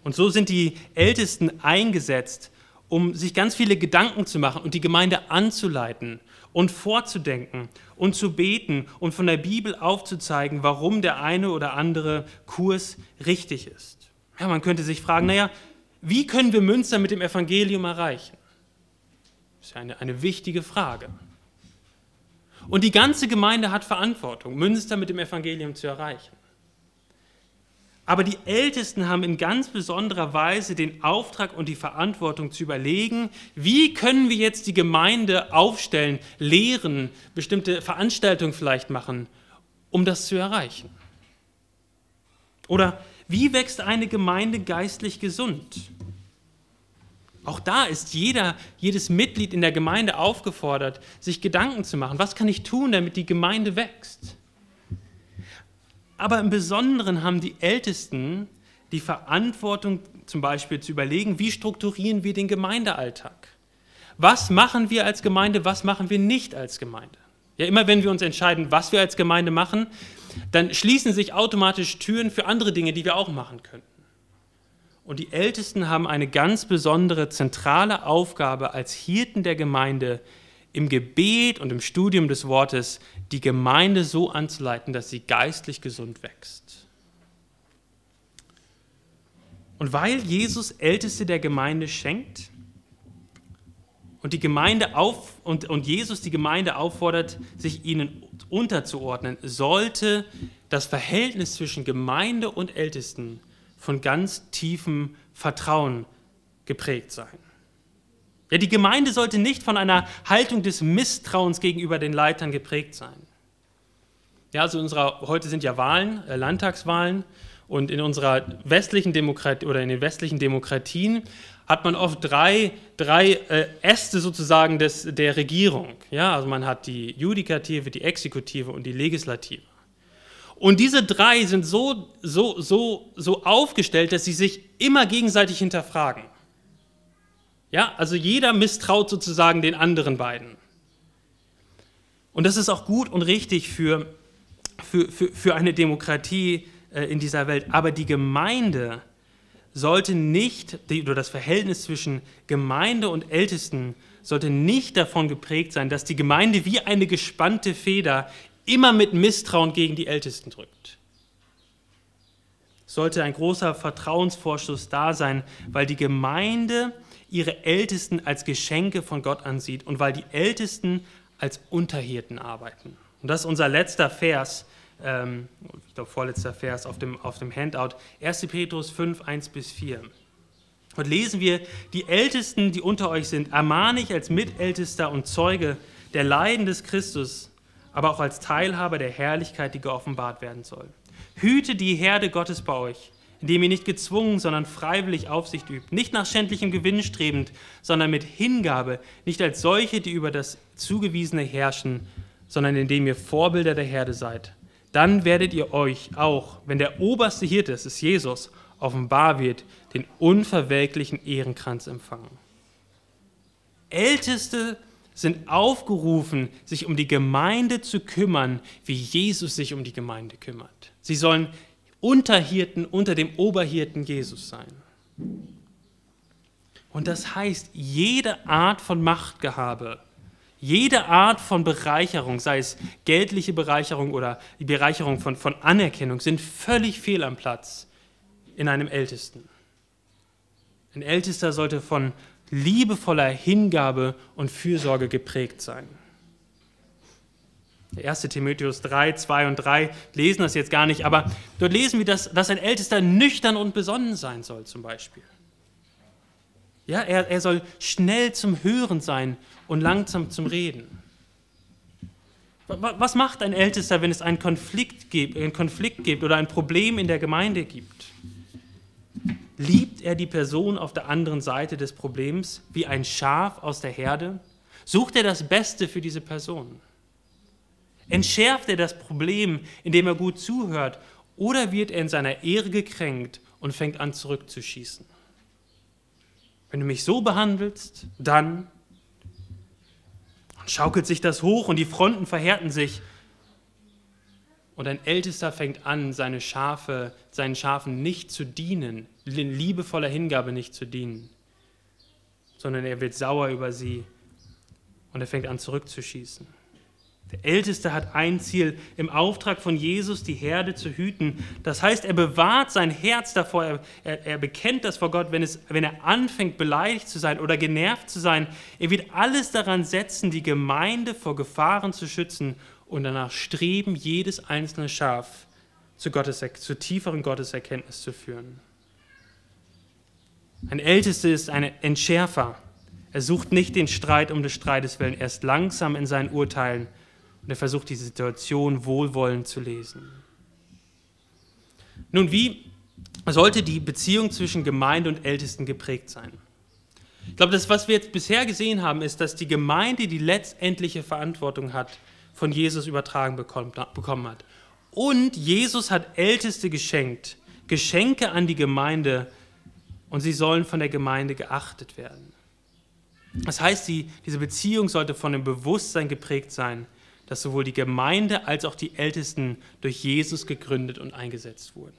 Und so sind die Ältesten eingesetzt, um sich ganz viele Gedanken zu machen und die Gemeinde anzuleiten und vorzudenken und zu beten und von der Bibel aufzuzeigen, warum der eine oder andere Kurs richtig ist. Ja, man könnte sich fragen, naja, wie können wir Münster mit dem Evangelium erreichen? Das ist ja eine, eine wichtige Frage. Und die ganze Gemeinde hat Verantwortung, Münster mit dem Evangelium zu erreichen. Aber die Ältesten haben in ganz besonderer Weise den Auftrag und die Verantwortung zu überlegen, wie können wir jetzt die Gemeinde aufstellen, lehren, bestimmte Veranstaltungen vielleicht machen, um das zu erreichen. Oder wie wächst eine Gemeinde geistlich gesund? Auch da ist jeder, jedes Mitglied in der Gemeinde aufgefordert, sich Gedanken zu machen, was kann ich tun, damit die Gemeinde wächst. Aber im Besonderen haben die Ältesten die Verantwortung, zum Beispiel zu überlegen, wie strukturieren wir den Gemeindealltag? Was machen wir als Gemeinde, was machen wir nicht als Gemeinde? Ja, immer wenn wir uns entscheiden, was wir als Gemeinde machen, dann schließen sich automatisch Türen für andere Dinge, die wir auch machen könnten. Und die Ältesten haben eine ganz besondere zentrale Aufgabe als Hirten der Gemeinde, im Gebet und im Studium des Wortes die Gemeinde so anzuleiten, dass sie geistlich gesund wächst. Und weil Jesus Älteste der Gemeinde schenkt und, die Gemeinde auf, und, und Jesus die Gemeinde auffordert, sich ihnen unterzuordnen, sollte das Verhältnis zwischen Gemeinde und Ältesten von ganz tiefem Vertrauen geprägt sein. Ja, die Gemeinde sollte nicht von einer Haltung des Misstrauens gegenüber den Leitern geprägt sein. Ja, also unserer, heute sind ja Wahlen, äh, Landtagswahlen, und in unserer westlichen Demokratie oder in den westlichen Demokratien hat man oft drei, drei äh, Äste sozusagen des, der Regierung. Ja, also man hat die Judikative, die Exekutive und die Legislative. Und diese drei sind so, so, so, so aufgestellt, dass sie sich immer gegenseitig hinterfragen. Ja, also jeder misstraut sozusagen den anderen beiden. Und das ist auch gut und richtig für, für, für, für eine Demokratie äh, in dieser Welt. Aber die Gemeinde sollte nicht, oder das Verhältnis zwischen Gemeinde und Ältesten sollte nicht davon geprägt sein, dass die Gemeinde wie eine gespannte Feder immer mit Misstrauen gegen die Ältesten drückt. Sollte ein großer Vertrauensvorschuss da sein, weil die Gemeinde ihre Ältesten als Geschenke von Gott ansieht und weil die Ältesten als Unterhirten arbeiten. Und das ist unser letzter Vers, ähm, ich glaube vorletzter Vers auf dem, auf dem Handout, 1. Petrus 5, 1 bis 4. Und lesen wir, die Ältesten, die unter euch sind, ermahne ich als Mitältester und Zeuge der Leiden des Christus, aber auch als Teilhaber der Herrlichkeit, die geoffenbart werden soll. Hüte die Herde Gottes bei euch, indem ihr nicht gezwungen, sondern freiwillig Aufsicht übt, nicht nach schändlichem Gewinn strebend, sondern mit Hingabe, nicht als solche, die über das Zugewiesene herrschen, sondern indem ihr Vorbilder der Herde seid. Dann werdet ihr euch auch, wenn der oberste Hirte, das ist Jesus, offenbar wird, den unverwelklichen Ehrenkranz empfangen. Älteste sind aufgerufen, sich um die Gemeinde zu kümmern, wie Jesus sich um die Gemeinde kümmert. Sie sollen Unterhirten unter dem Oberhirten Jesus sein. Und das heißt, jede Art von Machtgehabe, jede Art von Bereicherung, sei es geldliche Bereicherung oder die Bereicherung von, von Anerkennung, sind völlig fehl am Platz in einem Ältesten. Ein Ältester sollte von liebevoller Hingabe und Fürsorge geprägt sein. 1. Timotheus 3, 2 und 3 lesen das jetzt gar nicht, aber dort lesen wir, dass, dass ein Ältester nüchtern und besonnen sein soll, zum Beispiel. Ja, er, er soll schnell zum Hören sein und langsam zum Reden. Was macht ein Ältester, wenn es einen Konflikt gibt, einen Konflikt gibt oder ein Problem in der Gemeinde gibt? Liebt er die Person auf der anderen Seite des Problems wie ein Schaf aus der Herde? Sucht er das Beste für diese Person? Entschärft er das Problem, indem er gut zuhört, oder wird er in seiner Ehre gekränkt und fängt an zurückzuschießen? Wenn du mich so behandelst, dann schaukelt sich das hoch und die Fronten verhärten sich. Und ein Ältester fängt an, seine Schafe, seinen Schafen nicht zu dienen, in liebevoller Hingabe nicht zu dienen, sondern er wird sauer über sie und er fängt an zurückzuschießen. Der Älteste hat ein Ziel, im Auftrag von Jesus die Herde zu hüten. Das heißt, er bewahrt sein Herz davor, er, er, er, bekennt das vor Gott, wenn, es, wenn er anfängt, beleidigt zu sein oder genervt zu sein. Er wird alles daran setzen, die Gemeinde vor Gefahren zu schützen und danach streben, jedes einzelne Schaf zu, Gottes, zu tieferen Gotteserkenntnis zu führen. Ein Ältester ist ein Entschärfer. Er sucht nicht den Streit um des Streites willen, er ist langsam in seinen Urteilen und er versucht die Situation wohlwollend zu lesen. Nun, wie sollte die Beziehung zwischen Gemeinde und Ältesten geprägt sein? Ich glaube, das, was wir jetzt bisher gesehen haben, ist, dass die Gemeinde die letztendliche Verantwortung hat, von Jesus übertragen bekommen hat. Und Jesus hat Älteste geschenkt, Geschenke an die Gemeinde, und sie sollen von der Gemeinde geachtet werden. Das heißt, die, diese Beziehung sollte von dem Bewusstsein geprägt sein, dass sowohl die Gemeinde als auch die Ältesten durch Jesus gegründet und eingesetzt wurden.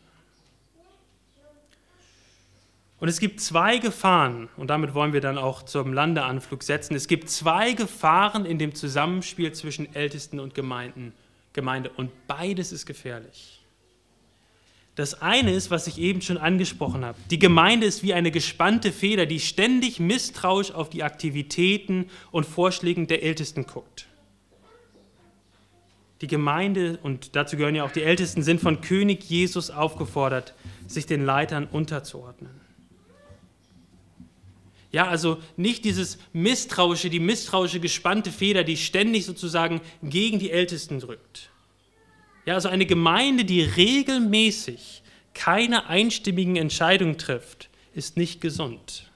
Und es gibt zwei Gefahren, und damit wollen wir dann auch zum Landeanflug setzen. Es gibt zwei Gefahren in dem Zusammenspiel zwischen Ältesten und Gemeinden, Gemeinde, und beides ist gefährlich. Das eine ist, was ich eben schon angesprochen habe. Die Gemeinde ist wie eine gespannte Feder, die ständig misstrauisch auf die Aktivitäten und Vorschläge der Ältesten guckt. Die Gemeinde, und dazu gehören ja auch die Ältesten, sind von König Jesus aufgefordert, sich den Leitern unterzuordnen. Ja, also nicht dieses misstrauische, die misstrauische gespannte Feder, die ständig sozusagen gegen die Ältesten drückt. Ja, also eine Gemeinde, die regelmäßig keine einstimmigen Entscheidungen trifft, ist nicht gesund.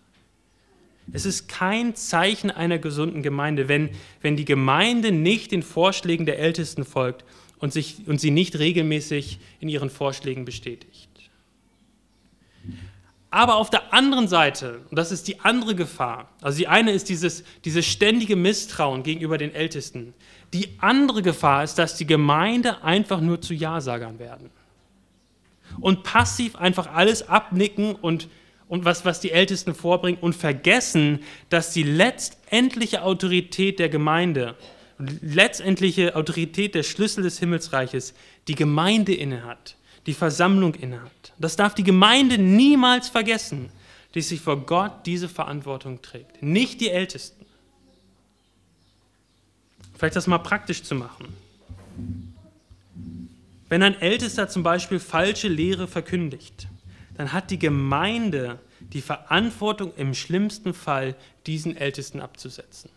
Es ist kein Zeichen einer gesunden Gemeinde, wenn, wenn die Gemeinde nicht den Vorschlägen der Ältesten folgt und, sich, und sie nicht regelmäßig in ihren Vorschlägen bestätigt. Aber auf der anderen Seite, und das ist die andere Gefahr, also die eine ist dieses, dieses ständige Misstrauen gegenüber den Ältesten. Die andere Gefahr ist, dass die Gemeinde einfach nur zu Ja-Sagern werden. Und passiv einfach alles abnicken und, und was, was die Ältesten vorbringen und vergessen, dass die letztendliche Autorität der Gemeinde, letztendliche Autorität der Schlüssel des Himmelsreiches die Gemeinde innehat die Versammlung innehat. Das darf die Gemeinde niemals vergessen, die sich vor Gott diese Verantwortung trägt, nicht die Ältesten. Vielleicht das mal praktisch zu machen. Wenn ein Ältester zum Beispiel falsche Lehre verkündigt, dann hat die Gemeinde die Verantwortung im schlimmsten Fall, diesen Ältesten abzusetzen.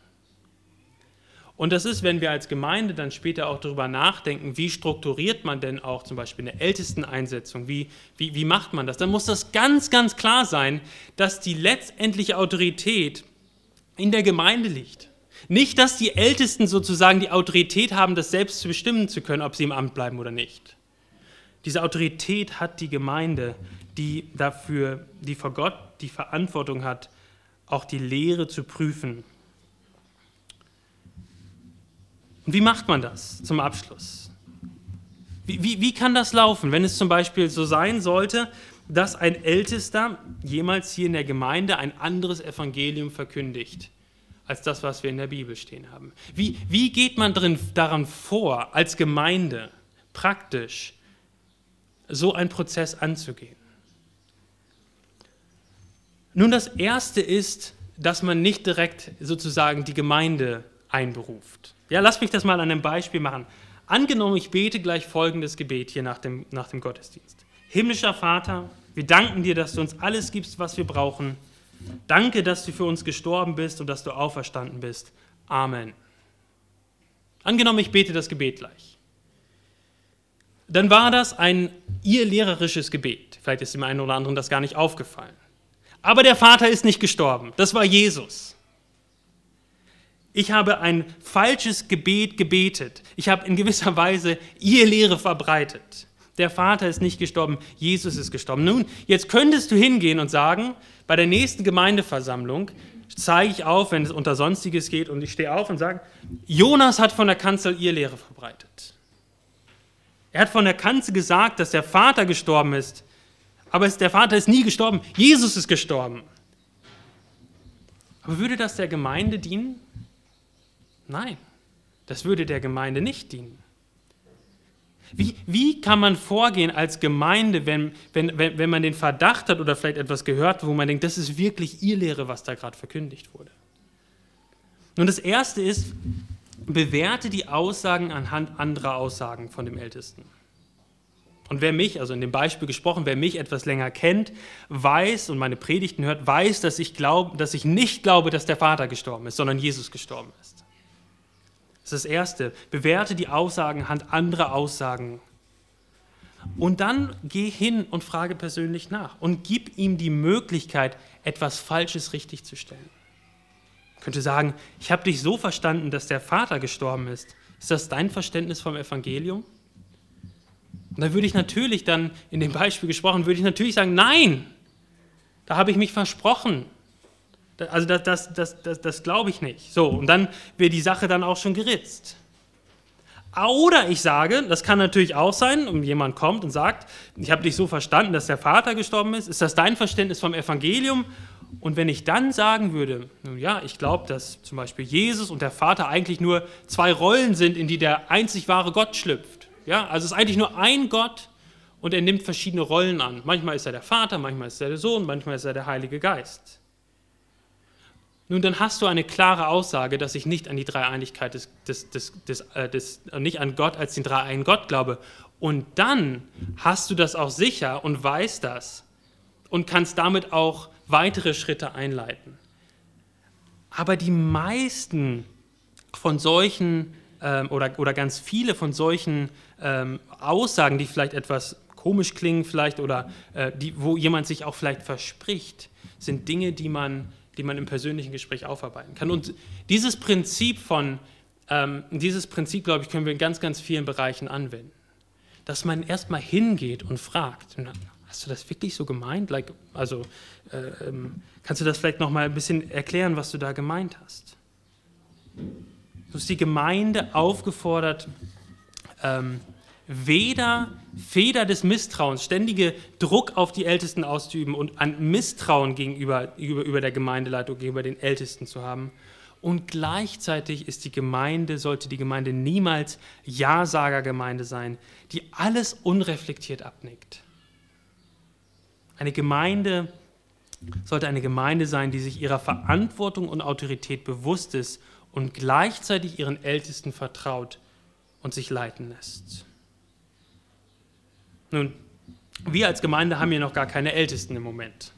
Und das ist, wenn wir als Gemeinde dann später auch darüber nachdenken, wie strukturiert man denn auch zum Beispiel eine Ältesteneinsetzung, wie, wie, wie macht man das, dann muss das ganz, ganz klar sein, dass die letztendliche Autorität in der Gemeinde liegt. Nicht, dass die Ältesten sozusagen die Autorität haben, das selbst zu bestimmen zu können, ob sie im Amt bleiben oder nicht. Diese Autorität hat die Gemeinde, die dafür, die vor Gott die Verantwortung hat, auch die Lehre zu prüfen Und wie macht man das zum Abschluss? Wie, wie, wie kann das laufen, wenn es zum Beispiel so sein sollte, dass ein Ältester jemals hier in der Gemeinde ein anderes Evangelium verkündigt als das, was wir in der Bibel stehen haben? Wie, wie geht man drin, daran vor, als Gemeinde praktisch so einen Prozess anzugehen? Nun, das Erste ist, dass man nicht direkt sozusagen die Gemeinde einberuft. Ja, lass mich das mal an einem Beispiel machen. Angenommen, ich bete gleich folgendes Gebet hier nach dem, nach dem Gottesdienst. Himmlischer Vater, wir danken dir, dass du uns alles gibst, was wir brauchen. Danke, dass du für uns gestorben bist und dass du auferstanden bist. Amen. Angenommen, ich bete das Gebet gleich. Dann war das ein ihr lehrerisches Gebet. Vielleicht ist dem einen oder anderen das gar nicht aufgefallen. Aber der Vater ist nicht gestorben. Das war Jesus. Ich habe ein falsches Gebet gebetet. Ich habe in gewisser Weise ihr Lehre verbreitet. Der Vater ist nicht gestorben, Jesus ist gestorben. Nun, jetzt könntest du hingehen und sagen, bei der nächsten Gemeindeversammlung zeige ich auf, wenn es unter Sonstiges geht, und ich stehe auf und sage, Jonas hat von der Kanzel ihr Lehre verbreitet. Er hat von der Kanzel gesagt, dass der Vater gestorben ist, aber der Vater ist nie gestorben, Jesus ist gestorben. Aber würde das der Gemeinde dienen? Nein, das würde der Gemeinde nicht dienen. Wie, wie kann man vorgehen als Gemeinde, wenn, wenn, wenn, wenn man den Verdacht hat oder vielleicht etwas gehört, wo man denkt, das ist wirklich ihr Lehre, was da gerade verkündigt wurde? Nun, das Erste ist, bewerte die Aussagen anhand anderer Aussagen von dem Ältesten. Und wer mich, also in dem Beispiel gesprochen, wer mich etwas länger kennt, weiß und meine Predigten hört, weiß, dass ich, glaub, dass ich nicht glaube, dass der Vater gestorben ist, sondern Jesus gestorben ist. Das ist das Erste. Bewerte die Aussagen anhand anderer Aussagen. Und dann geh hin und frage persönlich nach und gib ihm die Möglichkeit, etwas Falsches richtig zu stellen. könnte sagen, ich habe dich so verstanden, dass der Vater gestorben ist. Ist das dein Verständnis vom Evangelium? Und da würde ich natürlich dann, in dem Beispiel gesprochen, würde ich natürlich sagen, nein, da habe ich mich versprochen. Also das, das, das, das, das glaube ich nicht. So, und dann wäre die Sache dann auch schon geritzt. Oder ich sage, das kann natürlich auch sein, und jemand kommt und sagt, ich habe dich so verstanden, dass der Vater gestorben ist. Ist das dein Verständnis vom Evangelium? Und wenn ich dann sagen würde, nun ja, ich glaube, dass zum Beispiel Jesus und der Vater eigentlich nur zwei Rollen sind, in die der einzig wahre Gott schlüpft. Ja, also es ist eigentlich nur ein Gott und er nimmt verschiedene Rollen an. Manchmal ist er der Vater, manchmal ist er der Sohn, manchmal ist er der Heilige Geist. Nun, dann hast du eine klare Aussage, dass ich nicht an die Dreieinigkeit des, des, des, des, äh, des äh, nicht an Gott als den dreieinen Gott glaube. Und dann hast du das auch sicher und weißt das und kannst damit auch weitere Schritte einleiten. Aber die meisten von solchen ähm, oder, oder ganz viele von solchen ähm, Aussagen, die vielleicht etwas komisch klingen, vielleicht oder äh, die, wo jemand sich auch vielleicht verspricht, sind Dinge, die man, die man im persönlichen Gespräch aufarbeiten kann. Und dieses Prinzip von, ähm, dieses Prinzip, glaube ich, können wir in ganz, ganz vielen Bereichen anwenden. Dass man erstmal hingeht und fragt, hast du das wirklich so gemeint? Like, also äh, ähm, kannst du das vielleicht noch mal ein bisschen erklären, was du da gemeint hast? Du hast die Gemeinde aufgefordert, ähm, weder Feder des Misstrauens, ständige Druck auf die Ältesten auszuüben und ein Misstrauen gegenüber über, über der Gemeindeleitung, gegenüber den Ältesten zu haben. Und gleichzeitig ist die Gemeinde, sollte die Gemeinde niemals Ja-Sager-Gemeinde sein, die alles unreflektiert abnickt. Eine Gemeinde sollte eine Gemeinde sein, die sich ihrer Verantwortung und Autorität bewusst ist und gleichzeitig ihren Ältesten vertraut und sich leiten lässt. Nun, wir als Gemeinde haben ja noch gar keine Ältesten im Moment.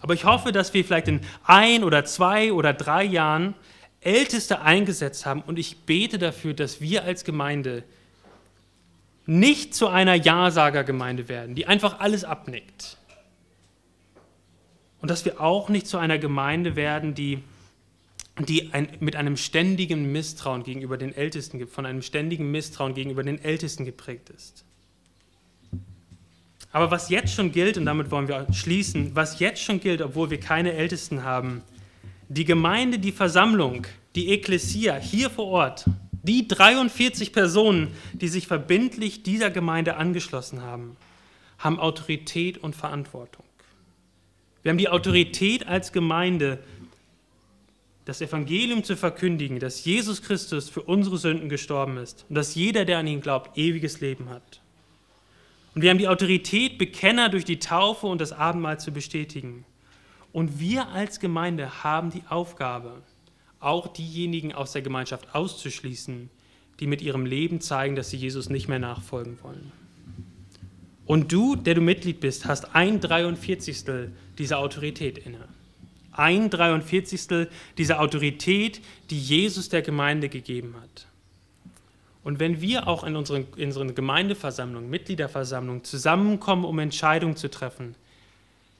Aber ich hoffe, dass wir vielleicht in ein oder zwei oder drei Jahren Älteste eingesetzt haben und ich bete dafür, dass wir als Gemeinde nicht zu einer Ja-Sager-Gemeinde werden, die einfach alles abnickt, und dass wir auch nicht zu einer Gemeinde werden, die, die ein, mit einem ständigen Misstrauen gegenüber den Ältesten, von einem ständigen Misstrauen gegenüber den Ältesten geprägt ist. Aber was jetzt schon gilt, und damit wollen wir schließen, was jetzt schon gilt, obwohl wir keine Ältesten haben, die Gemeinde, die Versammlung, die Ekklesia hier vor Ort, die 43 Personen, die sich verbindlich dieser Gemeinde angeschlossen haben, haben Autorität und Verantwortung. Wir haben die Autorität als Gemeinde, das Evangelium zu verkündigen, dass Jesus Christus für unsere Sünden gestorben ist und dass jeder, der an ihn glaubt, ewiges Leben hat. Und wir haben die Autorität, Bekenner durch die Taufe und das Abendmahl zu bestätigen. Und wir als Gemeinde haben die Aufgabe, auch diejenigen aus der Gemeinschaft auszuschließen, die mit ihrem Leben zeigen, dass sie Jesus nicht mehr nachfolgen wollen. Und du, der du Mitglied bist, hast ein 43. dieser Autorität inne. Ein 43. dieser Autorität, die Jesus der Gemeinde gegeben hat. Und wenn wir auch in unseren, in unseren Gemeindeversammlungen, Mitgliederversammlungen zusammenkommen, um Entscheidungen zu treffen,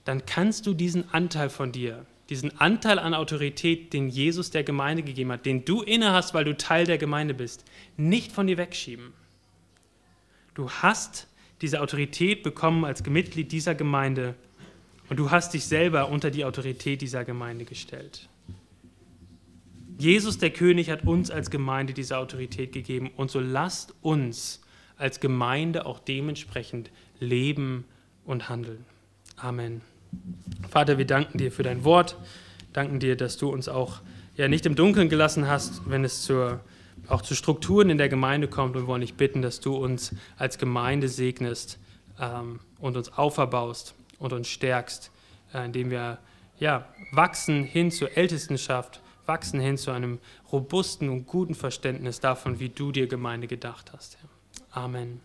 dann kannst du diesen Anteil von dir, diesen Anteil an Autorität, den Jesus der Gemeinde gegeben hat, den du inne hast, weil du Teil der Gemeinde bist, nicht von dir wegschieben. Du hast diese Autorität bekommen als Mitglied dieser Gemeinde und du hast dich selber unter die Autorität dieser Gemeinde gestellt. Jesus, der König, hat uns als Gemeinde diese Autorität gegeben und so lasst uns als Gemeinde auch dementsprechend leben und handeln. Amen. Vater, wir danken dir für dein Wort, danken dir, dass du uns auch ja nicht im Dunkeln gelassen hast, wenn es zur auch zu Strukturen in der Gemeinde kommt und wollen dich bitten, dass du uns als Gemeinde segnest ähm, und uns auferbaust und uns stärkst, äh, indem wir ja, wachsen hin zur Ältestenschaft, wachsen hin zu einem robusten und guten Verständnis davon, wie du dir Gemeinde gedacht hast. Amen.